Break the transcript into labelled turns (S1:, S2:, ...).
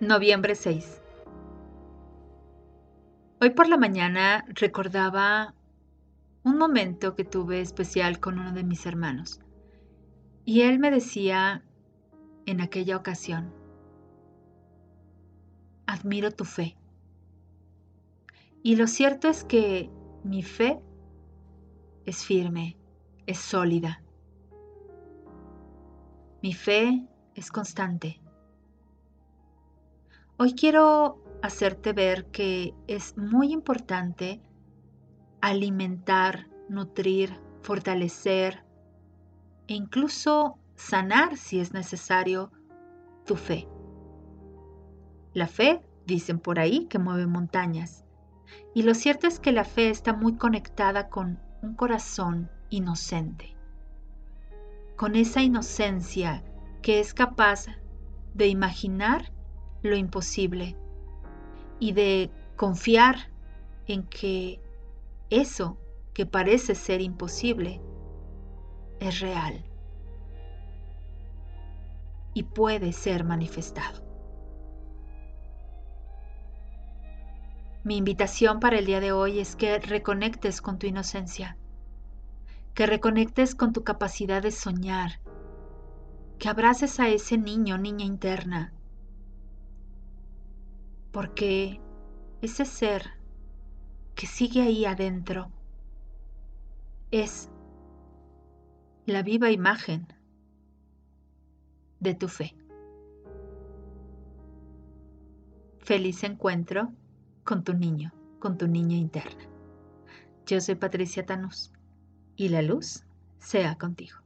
S1: Noviembre 6. Hoy por la mañana recordaba un momento que tuve especial con uno de mis hermanos. Y él me decía en aquella ocasión, admiro tu fe. Y lo cierto es que mi fe es firme, es sólida. Mi fe es constante. Hoy quiero hacerte ver que es muy importante alimentar, nutrir, fortalecer e incluso sanar si es necesario tu fe. La fe, dicen por ahí, que mueve montañas. Y lo cierto es que la fe está muy conectada con un corazón inocente, con esa inocencia que es capaz de imaginar lo imposible y de confiar en que eso que parece ser imposible es real y puede ser manifestado. Mi invitación para el día de hoy es que reconectes con tu inocencia, que reconectes con tu capacidad de soñar, que abraces a ese niño, niña interna, porque ese ser que sigue ahí adentro es la viva imagen de tu fe. Feliz encuentro con tu niño, con tu niña interna. Yo soy Patricia Tanús y la luz sea contigo.